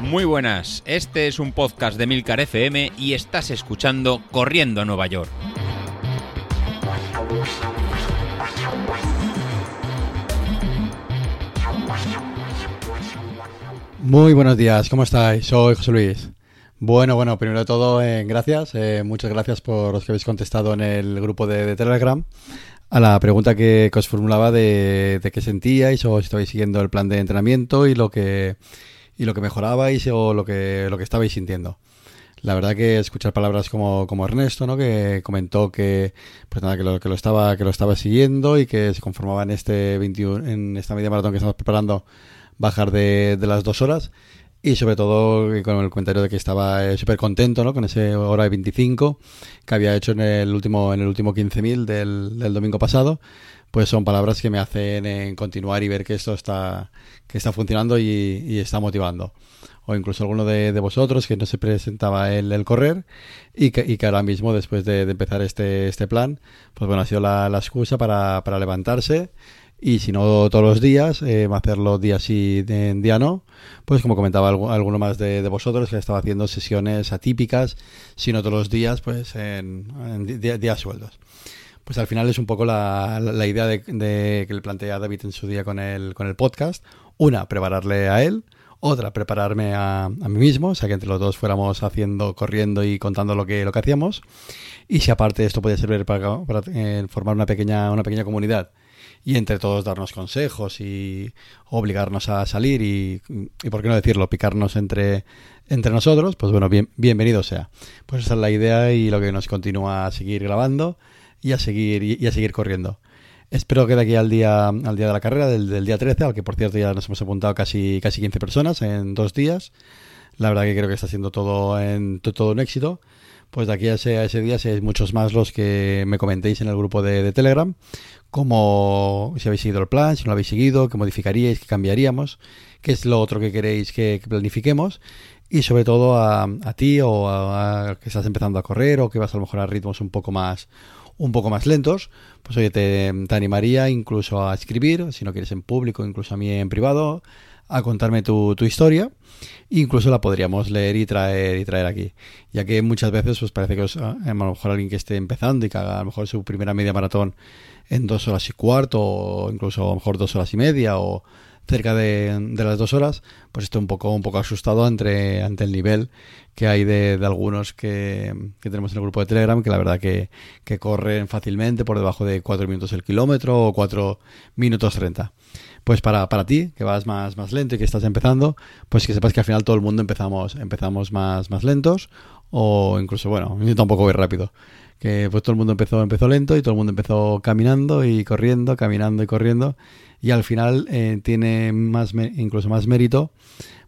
Muy buenas, este es un podcast de Milcar FM y estás escuchando Corriendo a Nueva York. Muy buenos días, ¿cómo estáis? Soy José Luis. Bueno, bueno, primero de todo, eh, gracias. eh, muchas gracias por los que habéis contestado en el grupo de, de Telegram a la pregunta que, os formulaba de, de qué sentíais o si estabais siguiendo el plan de entrenamiento y lo que y lo que mejorabais o lo que lo que estabais sintiendo. La verdad que escuchar palabras como, como Ernesto, ¿no? que comentó que pues nada, que lo, que lo estaba que lo estaba siguiendo y que se conformaba en este 21 en esta media maratón que estamos preparando bajar de, de las dos horas y sobre todo eh, con el comentario de que estaba eh, súper contento ¿no? con ese hora de 25 que había hecho en el último en el último 15.000 del, del domingo pasado pues son palabras que me hacen eh, continuar y ver que esto está que está funcionando y, y está motivando o incluso alguno de, vosotros que no se presentaba el, correr y que, ahora mismo después de, de, empezar este, este plan pues bueno ha sido la, la excusa para, para levantarse y si no todos los días, eh, hacerlo día sí, día no, pues como comentaba alguno más de, vosotros, que estaba haciendo sesiones atípicas, si no todos los días, pues en, días, sueldos. Pues al final es un poco la, idea de, que le plantea David en su día con el, con el podcast. Una, prepararle a él. Otra, prepararme a, a mí mismo, o sea que entre los dos fuéramos haciendo, corriendo y contando lo que, lo que hacíamos. Y si aparte esto puede servir para, para eh, formar una pequeña, una pequeña comunidad y entre todos darnos consejos y obligarnos a salir y, y por qué no decirlo, picarnos entre, entre nosotros, pues bueno, bien, bienvenido sea. Pues esa es la idea y lo que nos continúa a seguir grabando y a seguir, y, a seguir corriendo. Espero que de aquí al día, al día de la carrera, del, del, día 13, al que por cierto ya nos hemos apuntado casi, casi 15 personas en dos días. La verdad que creo que está siendo todo, en, todo un éxito pues de aquí a ese, día seáis muchos más los que me comentéis en el grupo de, de Telegram, como si habéis seguido el plan, si no lo habéis seguido, qué modificaríais, qué cambiaríamos, qué es lo otro que queréis que, que planifiquemos. Y sobre todo a, a ti o a, a, que estás empezando a correr o que vas a lo mejor a ritmos un poco más un poco más lentos, pues oye, te, te animaría incluso a escribir, si no quieres en público, incluso a mí en privado, a contarme tu, tu historia. Incluso la podríamos leer y traer y traer aquí. Ya que muchas veces pues parece que os, a lo mejor alguien que esté empezando y que haga a lo mejor su primera media maratón en dos horas y cuarto, o incluso a lo mejor dos horas y media, o cerca de, de las dos horas, pues estoy un poco, un poco asustado entre, ante el nivel que hay de, de algunos que, que, tenemos en el grupo de Telegram, que la verdad que, que corren fácilmente por debajo de 4 minutos el kilómetro o 4 minutos 30 pues para, para ti, que vas más, más lento y que estás empezando, pues que sepas que al final todo el mundo empezamos, empezamos más, más lentos, o incluso, bueno, yo tampoco voy rápido. Que pues todo el mundo empezó, empezó lento y todo el mundo empezó caminando y corriendo, caminando y corriendo. Y al final eh, tiene más incluso más mérito,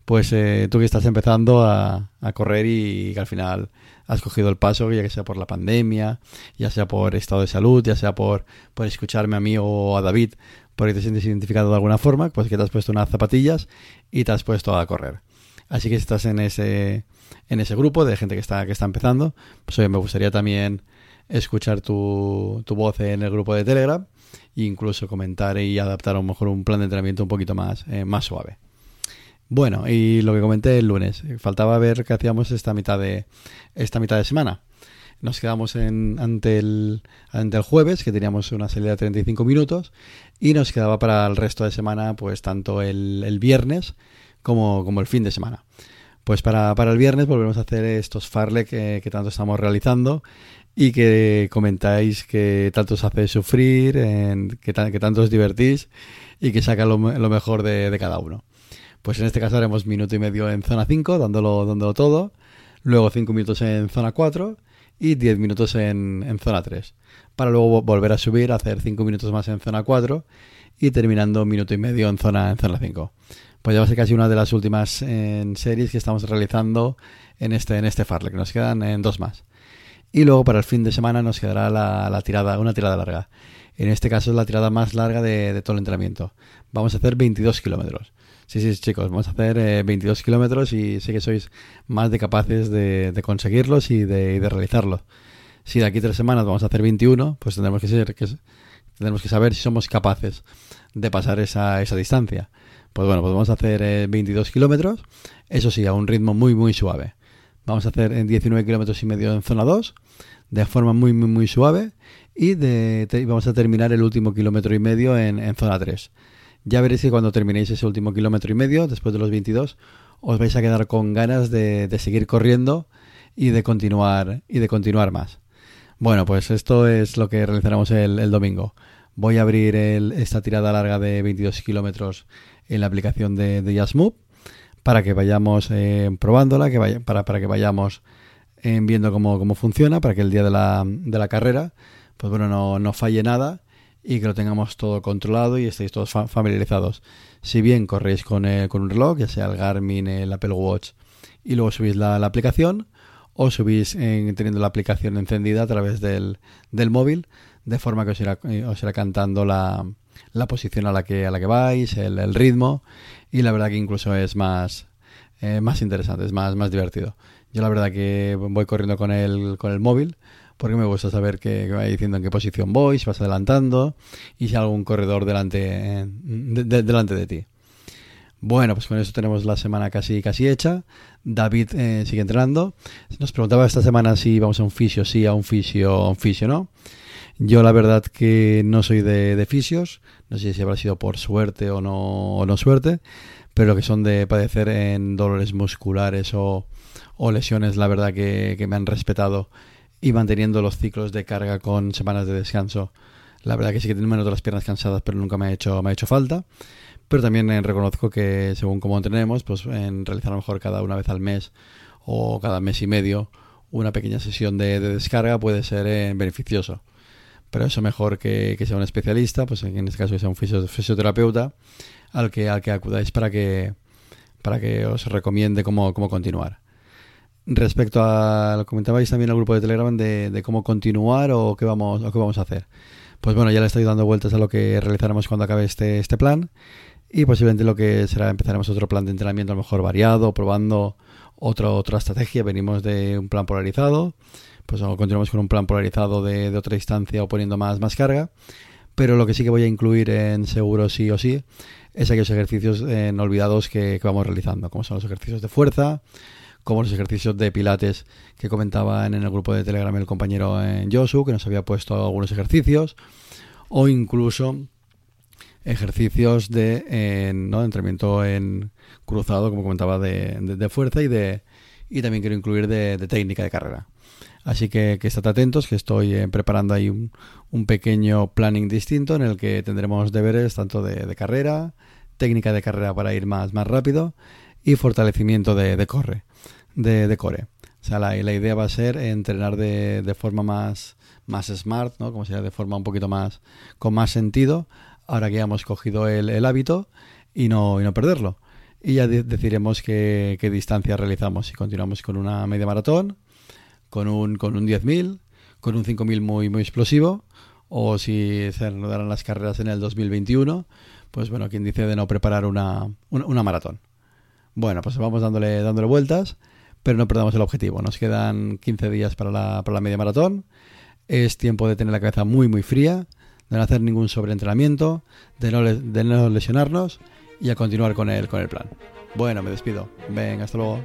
pues eh, tú que estás empezando a, a correr y que al final has cogido el paso, ya que sea por la pandemia, ya sea por estado de salud, ya sea por, por escucharme a mí o a David, porque te sientes identificado de alguna forma, pues que te has puesto unas zapatillas y te has puesto a correr. Así que si estás en ese, en ese grupo de gente que está, que está empezando, pues oye, me gustaría también escuchar tu, tu voz en el grupo de Telegram e incluso comentar y adaptar a lo mejor un plan de entrenamiento un poquito más, eh, más suave. Bueno, y lo que comenté el lunes, faltaba ver qué hacíamos esta mitad de, esta mitad de semana nos quedamos en, ante, el, ante el jueves, que teníamos una salida de 35 minutos, y nos quedaba para el resto de semana, pues tanto el, el viernes como, como, el fin de semana. Pues para, para el viernes volvemos a hacer estos farle que, que, tanto estamos realizando y que comentáis que tanto os hace sufrir, en, que, tanto os divertís y que saca lo, mejor de, cada uno. Pues en este caso haremos minuto y medio en zona 5, dándolo, dándolo todo, luego 5 minutos en zona 4 y 10 minutos en, zona 3. Para luego volver a subir, hacer 5 minutos más en zona 4 y terminando minuto y medio en zona, en zona 5. Pues ya va a ser casi una de las últimas en series que estamos realizando en este, en este Farlek. Nos quedan en dos más. Y luego para el fin de semana nos quedará la, tirada, una tirada larga. En este caso es la tirada más larga de, todo el entrenamiento. Vamos a hacer 22 kilómetros. Sí, sí, chicos, vamos a hacer eh, 22 kilómetros y sé que sois más de capaces de, conseguirlos y de, realizarlos. Si de aquí tres semanas vamos a hacer 21, pues tendremos que ser, que, tendremos que saber si somos capaces de pasar esa, esa distancia. Pues bueno, pues vamos a hacer 22 kilómetros, eso sí, a un ritmo muy, muy suave. Vamos a hacer en 19 kilómetros y medio en zona 2, de forma muy, muy, muy suave, y vamos a terminar el último kilómetro y medio en, en zona 3. Ya veréis que cuando terminéis ese último kilómetro y medio, después de los 22, os vais a quedar con ganas de, seguir corriendo y de continuar y de continuar más. Bueno, pues esto es lo que realizaremos el, domingo. Voy a abrir esta tirada larga de 22 kilómetros en la aplicación de, de para que vayamos eh, probándola, que vaya, para, para que vayamos eh, viendo cómo, cómo, funciona, para que el día de la, de la carrera, pues bueno, no, no falle nada y que lo tengamos todo controlado y estéis todos familiarizados. Si bien corréis con, con un reloj, ya sea el Garmin, el Apple Watch, y luego subís la, aplicación, o subís teniendo la aplicación encendida a través del, del móvil, de forma que os irá, os irá cantando la, la, posición a la que, a la que vais, el, ritmo, y la verdad que incluso es más, eh, más interesante, es más, más divertido. Yo la verdad que voy corriendo con el, con el móvil porque me gusta saber que, va diciendo en qué posición voy, si vas adelantando y si hay algún corredor delante de, delante de ti. Bueno, pues con eso tenemos la semana casi, casi hecha. David eh, sigue entrenando. Nos preguntaba esta semana si vamos a un fisio, sí, a un fisio, a un fisio, ¿no? Yo la verdad que no soy de, de fisios. No sé si habrá sido por suerte o no, o no suerte. Pero lo que son de padecer en dolores musculares o, lesiones, la verdad que, que me han respetado y manteniendo los ciclos de carga con semanas de descanso. La verdad que sí que tengo menos de las piernas cansadas, pero nunca me ha hecho, me ha hecho falta. Pero también eh, reconozco que según cómo entrenemos, pues en realizar a lo mejor cada una vez al mes o cada mes y medio una pequeña sesión de, descarga puede ser eh, beneficioso. Pero eso mejor que, que, sea un especialista, pues en este caso que sea un fisioterapeuta, al que, al que acudáis para que, para que os recomiende cómo, cómo continuar. Respecto a lo comentabais también el grupo de Telegram de, cómo continuar o qué vamos o qué vamos a hacer. Pues bueno, ya le estoy dando vueltas a lo que realizaremos cuando acabe este, este plan y posiblemente lo que será empezaremos otro plan de entrenamiento a lo mejor variado, probando otra otra estrategia. Venimos de un plan polarizado, pues continuamos con un plan polarizado de, otra distancia o poniendo más, más carga. Pero lo que sí que voy a incluir en seguro sí o sí es aquellos ejercicios eh, olvidados que, vamos realizando, como son los ejercicios de fuerza, como los ejercicios de pilates que comentaba en el grupo de Telegram el compañero en Josu, que nos había puesto algunos ejercicios, o incluso ejercicios de ¿no? entrenamiento en cruzado, como comentaba, de, fuerza y de y también quiero incluir de, técnica de carrera. Así que, que estad atentos, que estoy eh, preparando ahí un, pequeño planning distinto en el que tendremos deberes tanto de, carrera, técnica de carrera para ir más, más rápido y fortalecimiento de, corre de, core. O sea, la, la, idea va a ser entrenar de, de forma más, más smart, ¿no? Como sea, de forma un poquito más, con más sentido, ahora que ya hemos cogido el, el hábito y no, y no perderlo. Y ya decidiremos qué, qué, distancia realizamos. Si continuamos con una media maratón, con un, con un 10.000, con un 5.000 muy, muy explosivo, o si se reanudarán las carreras en el 2021, pues bueno, quien dice de no preparar una, una, una maratón. Bueno, pues vamos dándole, dándole vueltas pero no perdamos el objetivo. Nos quedan 15 días para la, para la media maratón. Es tiempo de tener la cabeza muy, muy fría, de no hacer ningún sobreentrenamiento, de no, de no lesionarnos y a continuar con el, con el plan. Bueno, me despido. Venga, hasta luego.